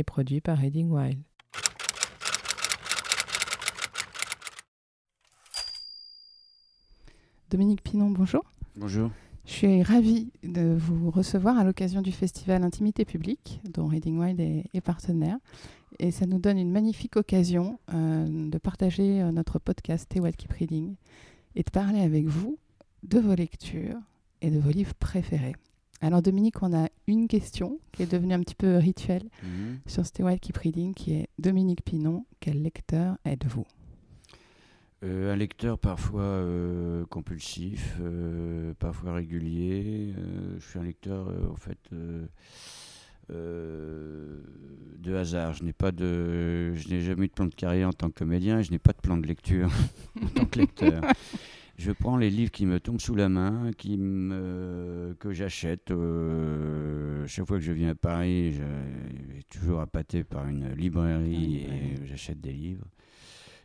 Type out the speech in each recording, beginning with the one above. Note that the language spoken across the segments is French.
et produit par Reading Wild. Dominique Pinon, bonjour. Bonjour. Je suis ravie de vous recevoir à l'occasion du festival Intimité publique, dont Reading Wild est, est partenaire. Et ça nous donne une magnifique occasion euh, de partager euh, notre podcast Stay Wild Keep Reading et de parler avec vous de vos lectures et de vos livres préférés. Alors Dominique, on a une question qui est devenue un petit peu rituelle Mhm. sur Stay Wild Keep Reading, qui est Dominique Pinon, quel lecteur êtes-vous? Euh, un lecteur parfois euh, compulsif, euh, parfois régulier. Je suis un lecteur, en fait, de hasard. Je n'ai pas de, je n'ai jamais eu de plan de carrière en tant que comédien. et Je n'ai pas de plan de lecture en tant que lecteur. Je prends les livres qui me tombent sous la main, qui me, que j'achète. euh, chaque fois que je viens à Paris, je vais toujours appâté par une librairie et j'achète des livres.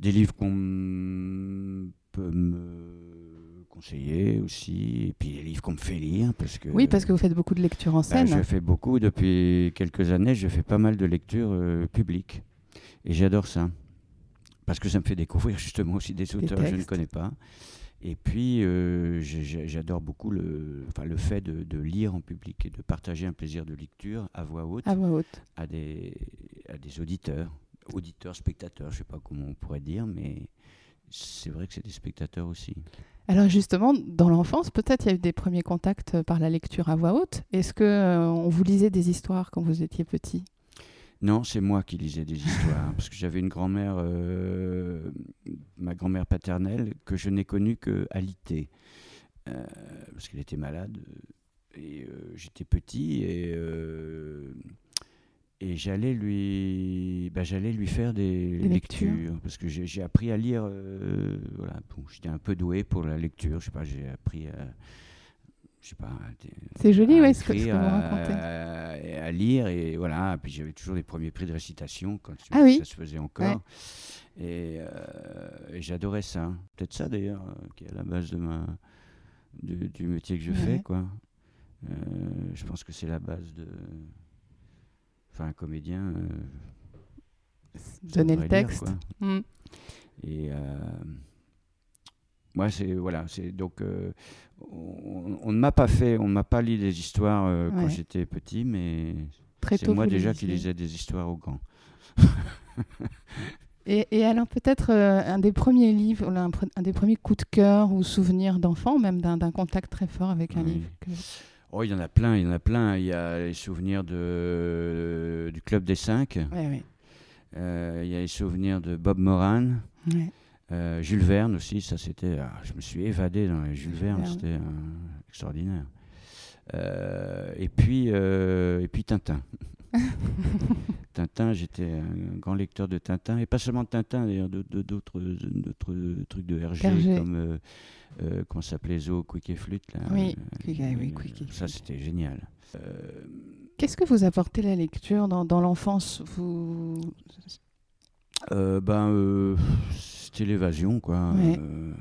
Des livres qu'on peut me conseiller aussi, et puis des livres qu'on me fait lire. Parce que, Oui, parce que vous faites beaucoup de lectures en bah, scène. je fais beaucoup, depuis quelques années, je fais pas mal de lectures euh, publiques. Et j'adore ça. Parce que ça me fait découvrir justement aussi des auteurs que je ne connais pas. Et puis, euh, j'adore beaucoup le, enfin, le fait de, de lire en public et de partager un plaisir de lecture à voix haute à voix haute. à, des, à des auditeurs, auditeurs, spectateurs, je ne sais pas comment on pourrait dire, mais c'est vrai que c'est des spectateurs aussi. Alors justement, dans l'enfance, peut-être il y a eu des premiers contacts par la lecture à voix haute. Est-ce que euh, on vous lisait des histoires quand vous étiez petit? Non, c'est moi qui lisais des histoires, parce que j'avais une grand-mère, euh, ma grand-mère paternelle, que je n'ai connue qu'à l'été, euh, parce qu'elle était malade, et euh, j'étais petit, et, euh, et j'allais lui, bah, j'allais lui faire des, Des lectures. lectures, parce que j'ai appris à lire, euh, voilà, bon, j'étais un peu doué pour la lecture, je sais pas, j'ai appris à... Je sais pas, C'est joli, oui, ce que, que vous racontez. à- à lire et voilà. Puis j'avais toujours des premiers prix de récitation quand Ah oui. ça se faisait encore. Et, euh, et j'adorais ça. Peut-être ça d'ailleurs euh, qui est à la base de ma du, du métier que je Ouais. fais quoi. Euh, je pense que c'est la base de. Enfin, un comédien. Donner le lire, texte. quoi. Mm. Et moi, c'est voilà, c'est donc euh, on, on ne m'a pas fait, on ne m'a pas lu des histoires euh, quand j'étais petit, mais c'est moi déjà qui lisais des histoires aux grands. Et, et alors peut-être euh, un des premiers livres, un, des premiers coups de cœur ou souvenirs d'enfant, même d'un contact très fort avec un Oui. livre. que- Oh, il y en a plein, il y en a plein. Il y a les souvenirs de, du Club des Cinq. Ouais, il y a les souvenirs de Bob Moran. ouais. Euh, Jules Verne aussi, ça c'était. ah, je me suis évadé dans les Jules Verne, Verne. c'était euh, extraordinaire. Euh, et puis euh, et puis Tintin. Tintin, j'étais un grand lecteur de Tintin et pas seulement de Tintin, d'ailleurs d'autres trucs de Hergé, Hergé. comme euh, euh, comment s'appelait Zo, Quick et Flûte. Là, Oui, Euh, Quick oui, euh, Quick et ça c'était génial. Euh, Qu'est-ce que vous apportez la lecture dans, dans l'enfance? Vous... euh, ben euh, c'était l'évasion quoi. Ouais. Euh,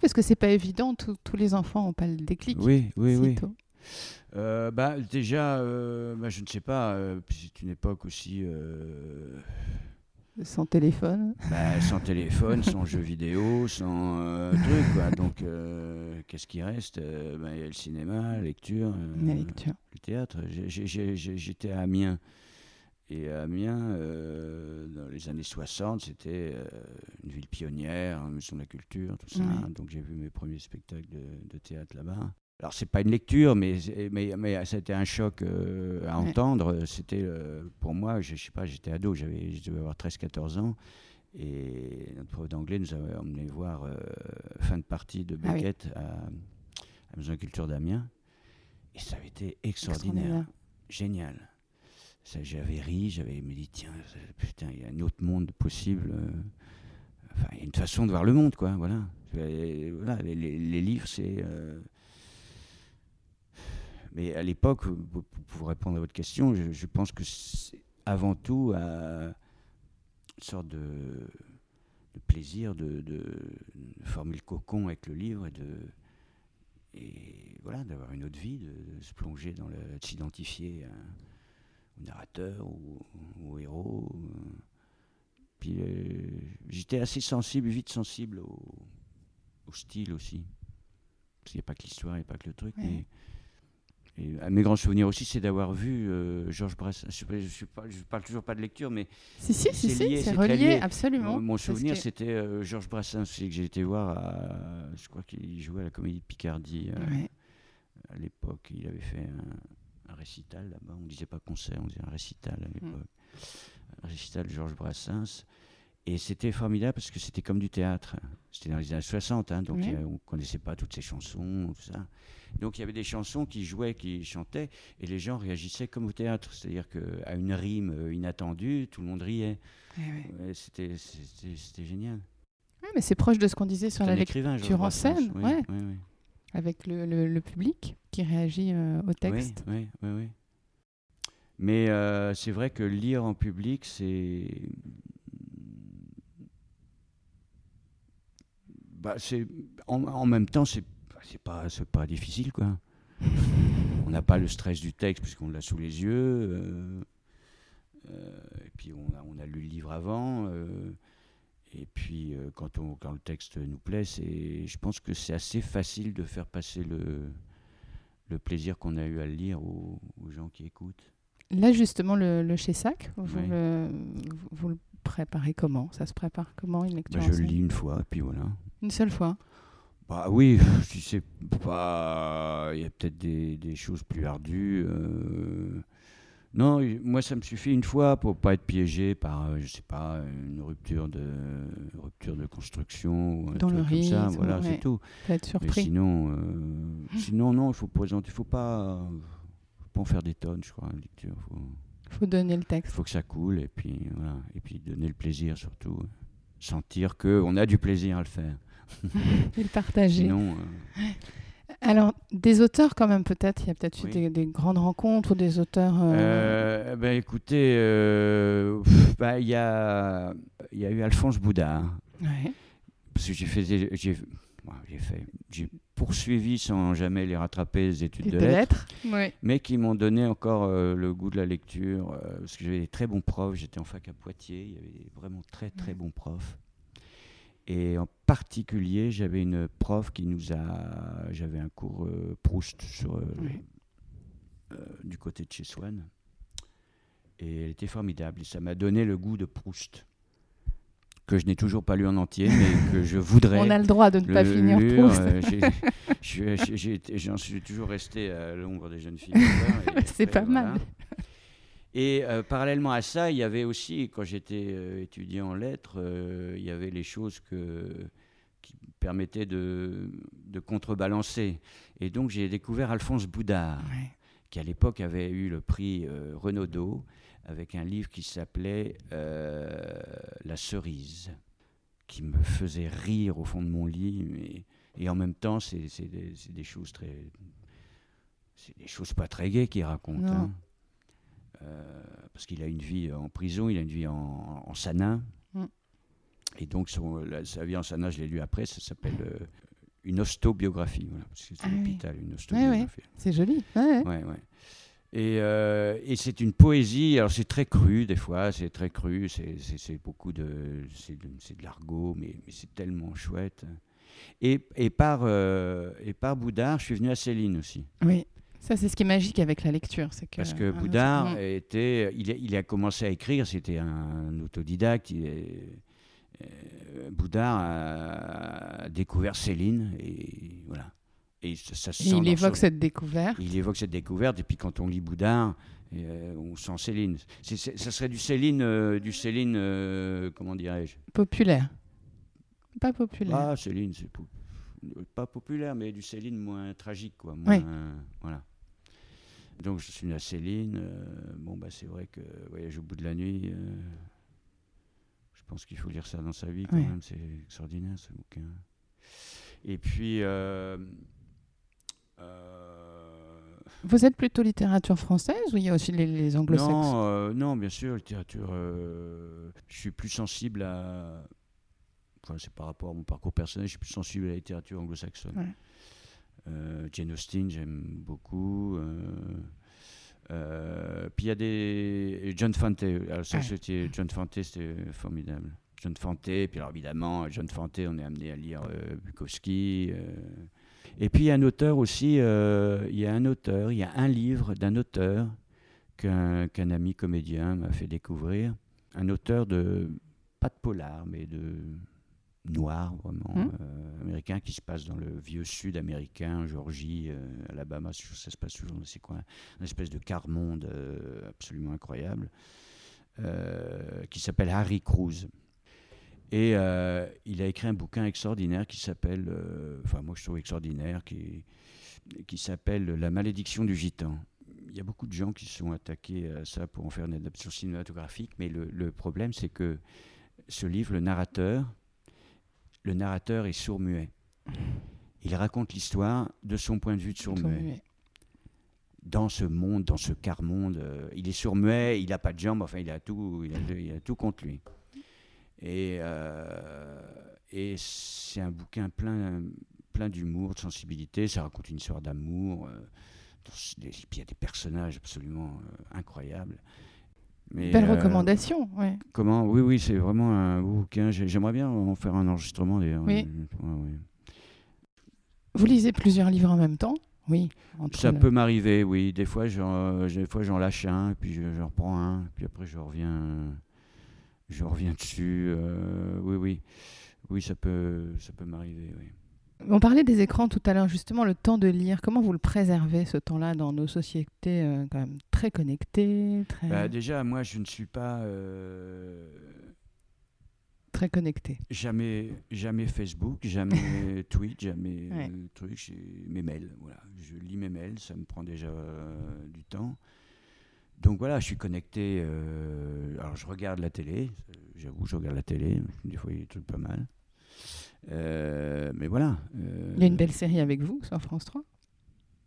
Parce que c'est pas évident, tous- tous les enfants n'ont pas le déclic. oui, oui, oui. tôt. Bah, déjà, bah, je ne sais pas, c'est une époque aussi Sans téléphone. bah, sans téléphone, sans jeux vidéo, sans euh, truc. Quoi. Donc, euh, qu'est-ce qui reste bah, Il y a le cinéma, la lecture, euh, La lecture. le théâtre. J'étais à Amiens. Et à Amiens, euh, dans les années 60, c'était euh, une ville pionnière, une maison de la culture, tout ça. Donc j'ai vu mes premiers spectacles de, de théâtre là-bas. Alors c'est pas une lecture, mais, mais, mais c'était un choc euh, à Ouais. entendre. C'était euh, pour moi, je, je sais pas, j'étais ado, j'avais, je devais avoir 13-14 ans. Et notre prof d'anglais nous avait emmené voir euh, fin de partie de Ah oui. Beckett à, à la Maison de la Culture d'Amiens. Et ça avait été extraordinaire Extraordinaire. génial. J'avais ri, j'avais me dit tiens, putain, il y a un autre monde possible. euh, Enfin, il y a une façon de voir le monde, quoi. Voilà. Les, livres, c'est. euh, Mais à l'époque, pour, pour répondre à votre question, je, pense que c'est avant tout euh, une sorte de, de plaisir de, de former le cocon avec le livre et de et voilà d'avoir une autre vie, de, de se plonger dans le, de s'identifier au narrateur ou, au héros. euh. Puis euh, j'étais assez sensible, vite sensible au, au style aussi. Parce qu'il n'y a pas que l'histoire, il n'y a pas que le truc. Mais, et à mes grands souvenirs aussi, c'est d'avoir vu euh, Georges Brassens. Je ne parle toujours pas de lecture, mais Si, si, si, C'est si, c'est relié, lié. absolument. mon, souvenir, que- c'était euh, Georges Brassens aussi, que j'ai été voir à. Je crois qu'il jouait à la Comédie de Picardie à l'époque. Il avait fait un, un récital là-bas. On ne disait pas concert, on disait un récital à l'époque. Un récital de Georges Brassens. Et c'était formidable parce que c'était comme du théâtre. C'était dans les années 60, hein, donc a- on ne connaissait pas toutes ces chansons, tout ça. Donc il y avait des chansons qui jouaient, qui chantaient, et les gens réagissaient comme au théâtre. C'est-à-dire qu'à une rime euh, inattendue, tout le monde riait. Ouais. Ouais, c'était, génial. Mais c'est proche de ce qu'on disait sur la lecture en scène, Oui, ouais. Avec le, le- le public qui réagit euh, au texte. Oui, oui, oui, oui. Mais euh, c'est vrai que lire en public, c'est. Bah, c'est en, en même temps, c'est bah, c'est pas, c'est pas difficile, quoi. on n'a pas le stress du texte puisqu'on l'a sous les yeux. euh, euh, et puis on a, on a lu le livre avant. Et puis euh, quand, on, quand le texte nous plaît, c'est, je pense que c'est assez facile de faire passer le, le plaisir qu'on a eu à le lire aux, aux gens qui écoutent. Là, justement, le, le chez Sac, vous, Oui. le, vous- le préparez comment? Ça se prépare comment une lecture Bah, je le lis une fois, et puis voilà. Une seule fois? Bah oui, si c'est pas. Il y a peut-être des, des choses plus ardues. euh, Non, moi ça me suffit une fois pour pas être piégé par, euh, je sais pas, une rupture de rupture de construction ou un Dans le truc comme ça. Voilà, ouais. c'est tout. Être Mais surpris. sinon, euh, sinon non, il faut présenter, il faut pas, faut pas en faire des tonnes, je crois, en lecture. Faut, Il faut donner le il texte. faut que ça coule et puis voilà, et puis donner le plaisir surtout, sentir que on a du plaisir à le faire. Et le partager. Sinon, euh, Alors, des auteurs quand même, peut-être. Il y a peut-être eu des, des grandes rencontres ou des auteurs. euh, Euh, ben écoutez, euh, pff, ben, il y, a, il y a eu Alphonse Boudard, ouais. parce que j'ai fait, j'ai, fait, j'ai poursuivi sans jamais les rattraper les études de de lettres, lettres. Ouais. mais qui m'ont donné encore euh, le goût de la lecture, euh, parce que j'avais des très bons profs, j'étais en fac à Poitiers, il y avait des vraiment très très Ouais. bons profs. Et en particulier, j'avais une prof qui nous a. J'avais un cours euh, Proust sur, euh, euh, du côté de chez Swann. Et elle était formidable. Et ça m'a donné le goût de Proust, que je n'ai toujours pas lu en entier, mais que je voudrais. On a le droit de ne pas le finir lire, Proust. J'en suis toujours resté à l'ombre des jeunes filles. C'est pas mal. Et euh, parallèlement à ça, il y avait aussi, quand j'étais euh, étudiant en lettres, euh, il y avait les choses que, qui permettaient de, de contrebalancer. Et donc j'ai découvert Alphonse Boudard, Ouais. qui à l'époque avait eu le prix Renaudot, avec un livre qui s'appelait La cerise, qui me faisait rire au fond de mon lit. mais- et en même temps, c'est des, choses très. C'est des choses pas très gaies qu'il raconte. Hein. Euh, parce qu'il a une vie en prison, il a une vie en, en sanin. Mm. Et donc, son- la- sa vie en sanin, je l'ai lu après, ça s'appelle euh, une ostobiographie. Voilà, parce que c'est Ah oui. l'hôpital, une ostobiographie. C'est joli. Ouais. Et, euh, et c'est une poésie, alors c'est très cru des fois, c'est très cru, c'est- beaucoup de, c'est de, l'argot, mais, mais c'est tellement chouette. Et, et, par, euh, et par Boudard, je suis venu à Céline aussi. Oui. Ça, c'est ce qui est magique avec la lecture. c'est que, Parce que Boudard mm. était, il a, il a commencé à écrire, c'était un autodidacte. il est- euh, Boudard a découvert Céline et voilà. Et ça, ça se Et il évoque son- cette découverte. il évoque cette découverte, et puis quand on lit Boudard, euh, on sent Céline. C'est- ça serait du Céline, euh, du Céline, euh, comment dirais-je? Populaire. Pas populaire. Ah, Céline, c'est pas populaire, mais du Céline moins tragique, quoi. Moins, Oui. Voilà. Donc je suis venu à Céline. euh, bon, bah, c'est vrai que Voyage au bout de la nuit, euh, je pense qu'il faut lire ça dans sa vie quand même. C'est extraordinaire ce bouquin. Et puis. euh, Vous êtes plutôt littérature française ou il y a aussi les, les anglo-saxons? Non, non, bien sûr, littérature. je suis plus sensible à. Enfin, c'est par rapport à mon parcours personnel, je suis plus sensible à la littérature anglo-saxonne. Ouais. Euh, Jane Austen, j'aime beaucoup. euh, euh, puis il y a des. John Fante. Alors, ça, Ouais. c'était. John Fante, c'était formidable. John Fante, puis alors évidemment, John Fante, on est amené à lire euh, Bukowski. Et puis il y a un auteur aussi, euh, il y a un auteur, il y a un livre d'un auteur qu'un qu'un ami comédien m'a fait découvrir. Un auteur de, pas de polar, mais de noir vraiment, Hmm. euh, américain, qui se passe dans le vieux sud américain, Georgie, euh, Alabama, ça se passe toujours dans ces coins, une espèce de quart-monde euh, absolument incroyable, qui s'appelle Harry Cruz. Et il a écrit un bouquin extraordinaire qui s'appelle, enfin moi je trouve extraordinaire, qui, qui s'appelle La malédiction du gitan. Il y a beaucoup de gens qui se sont attaqués à ça pour en faire une adaptation cinématographique, mais le, le problème c'est que ce livre, le narrateur, le narrateur est sourd-muet. Il raconte l'histoire de son point de vue de sourd-muet dans ce monde, dans ce quart-monde. euh, il est sourd-muet, il n'a pas de jambes, enfin, il a tout, il a, il a tout contre lui. Et, euh, et c'est un bouquin plein, plein d'humour, de sensibilité. Ça raconte une histoire d'amour. euh, il y a des personnages absolument euh, incroyables. Mais, Belle euh, recommandation, ouais. Comment? Oui, oui, c'est vraiment un bouquin. J'ai- J'aimerais bien en faire un enregistrement d'ailleurs. Oui. Ouais, ouais. Vous lisez plusieurs livres en même temps? Oui. Ça le- peut m'arriver, oui. Des fois, j'en, euh, des fois, j'en lâche un, puis je- reprends un, puis après, je reviens, je reviens dessus. euh, oui, oui, oui, ça peut, ça peut m'arriver. Oui. On parlait des écrans tout à l'heure, justement, le temps de lire. Comment vous le préservez, ce temps-là, dans nos sociétés euh, quand même très connectées, très, Bah, déjà, moi, je ne suis pas euh, très connectées jamais, jamais Facebook, jamais Tweet, jamais Ouais. euh, truc. J'ai mes mails, voilà. Je lis mes mails, ça me prend déjà euh, du temps. Donc voilà, je suis connecté. alors je regarde la télé, j'avoue, je regarde la télé. Des fois, il y a des trucs pas mal. Euh, mais voilà. euh, Il y a une belle série avec vous sur France 3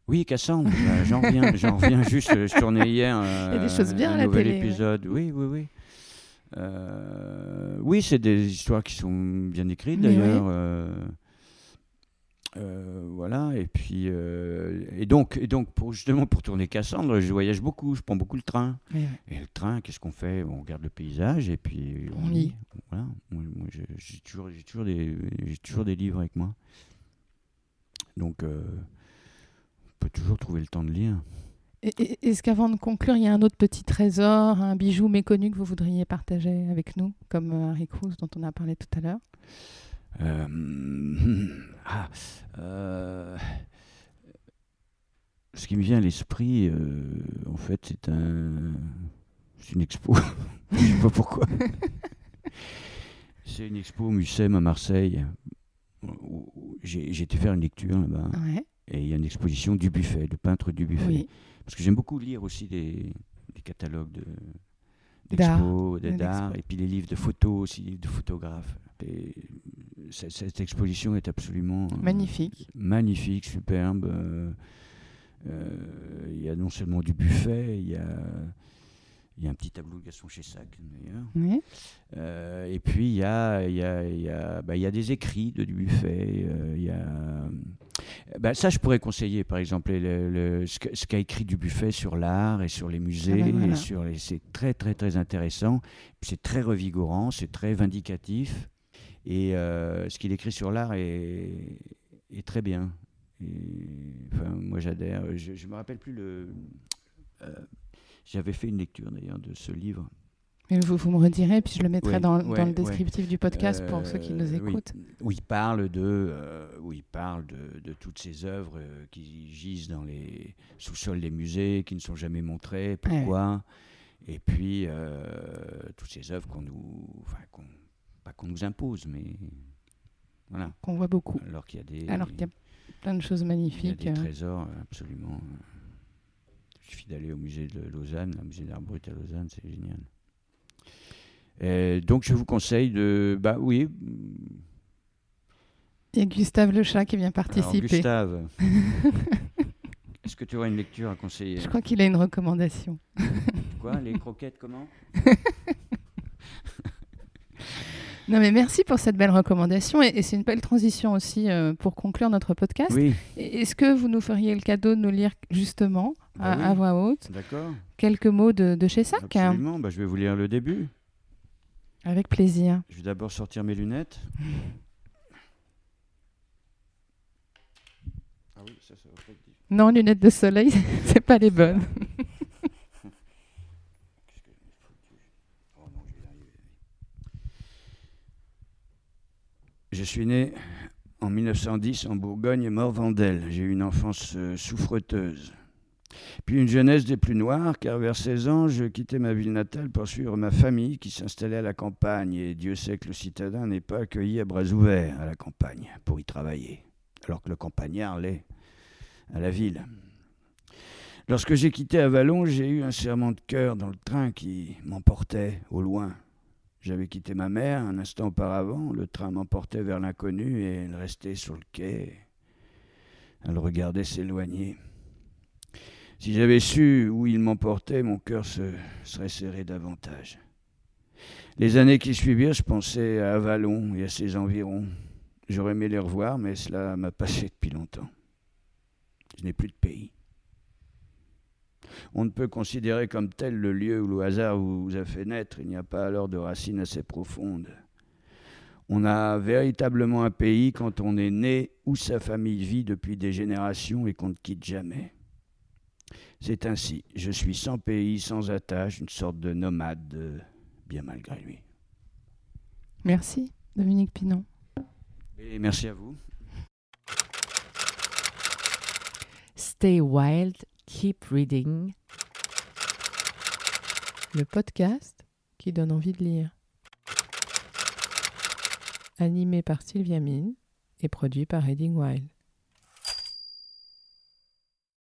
Oui, Cassandre, bah, j'en reviens, j'en reviens juste. Je tournais hier y a des euh, choses bien à un la nouvel télé, ouais. épisode. Oui, oui, oui. Euh, oui, c'est des histoires qui sont bien écrites d'ailleurs. euh, euh, voilà, et puis euh, et donc et donc pour justement pour tourner Cassandre, je voyage beaucoup, je prends beaucoup le train. Oui, Et le train, qu'est-ce qu'on fait? On regarde le paysage et puis On lit. Voilà. J'ai toujours, j'ai toujours des, j'ai toujours des livres avec moi. Donc, euh, on peut toujours trouver le temps de lire. Est-ce qu'avant de conclure, il y a un autre petit trésor, un bijou méconnu que vous voudriez partager avec nous, comme Harry Cruz dont on a parlé tout à l'heure? Ah, euh, ce qui me vient à l'esprit, euh, en fait, c'est un, c'est une expo. Je sais pas pourquoi. c'est une expo au Mucem à Marseille. J'ai été faire une lecture là-bas. Ouais, Et il y a une exposition du buffet, de peintre du buffet. oui. Parce que j'aime beaucoup lire aussi des, des catalogues d'expos, de- d'art, expos. et puis les livres de photos aussi, de photographes. Et cette, cette exposition est absolument euh, Magnifique. magnifique, superbe. euh, euh, Il y a non seulement du buffet, il y a, il y a un petit tableau de Gaston Chessac d'ailleurs. Oui. Euh, et puis il y a, il y, a, il y, a, bah, il y a des écrits de Dubuffet. il bah, ça, je pourrais conseiller, par exemple, le- le- ce qu'a écrit Dubuffet sur l'art et sur les musées. Ah ben voilà. et sur les, c'est très, très, très intéressant. C'est très revigorant, c'est très vindicatif. Et euh, ce qu'il écrit sur l'art est, est très bien. Et, enfin, moi, j'adhère. Je ne me rappelle plus le. euh, J'avais fait une lecture d'ailleurs de ce livre. Mais vous, vous me redirez, puis je le mettrai Ouais, dans, ouais, dans le ouais. descriptif du podcast pour ceux qui nous Euh, oui, écoutent. où il parle de, où il parle de, de toutes ces œuvres qui gisent dans les sous-sols des musées, qui ne sont jamais montrées, pourquoi, et puis toutes ces œuvres qu'on nous, enfin, pas qu'on nous impose, mais voilà. Qu'on voit beaucoup. Alors qu'il y a des, Alors qu'il y a plein de choses il y a magnifiques. des euh. trésors absolument euh, Il suffit d'aller au musée de Lausanne, le musée d'art brut à Lausanne, c'est génial. Et donc je vous conseille de... Bah oui. Il y a Gustave le chat qui vient Alors, participer. Gustave, est-ce que tu aurais une lecture à conseiller? Je crois qu'il a une recommandation. Quoi Les croquettes, comment? Non, mais merci pour cette belle recommandation. Et, et c'est une belle transition aussi euh, pour conclure notre podcast. Oui, Est-ce que vous nous feriez le cadeau de nous lire justement à, Bah oui. à voix haute quelques mots de, de chez Sac Absolument. Bah, je vais vous lire le début. Avec plaisir. Je vais d'abord sortir mes lunettes. Ah oui, ça, ça va pas être difficile. Non, lunettes de soleil, c'est pas les bonnes. Qu'est-ce que je me foutu Oh non, je vais y arriver. Je suis né en 1910 en Bourgogne et Morvandel. J'ai eu une enfance euh, souffreteuse. Puis une jeunesse des plus noires, car vers 16 ans, je quittais ma ville natale pour suivre ma famille qui s'installait à la campagne. Et Dieu sait que le citadin n'est pas accueilli à bras ouverts à la campagne pour y travailler, alors que le campagnard l'est à la ville. Lorsque j'ai quitté Avalon, j'ai eu un serrement de cœur dans le train qui m'emportait au loin. J'avais quitté ma mère un instant auparavant, le train m'emportait vers l'inconnu et elle restait sur le quai. Elle regardait s'éloigner. Si j'avais su où il m'emportait, mon cœur se serait serré davantage. Les années qui suivirent, je pensais à Avalon et à ses environs. J'aurais aimé les revoir, mais cela m'a passé depuis longtemps. Je n'ai plus de pays. On ne peut considérer comme tel le lieu où le hasard vous a fait naître. Il n'y a pas alors de racines assez profondes. On a véritablement un pays quand on est né où sa famille vit depuis des générations et qu'on ne quitte jamais. C'est ainsi. Je suis sans pays, sans attache, une sorte de nomade, bien malgré lui. Merci, Dominique Pinon. Et merci à vous. Stay wild, keep reading. Le podcast qui donne envie de lire. Animé par Sylvia Mine et produit par Reading Wild.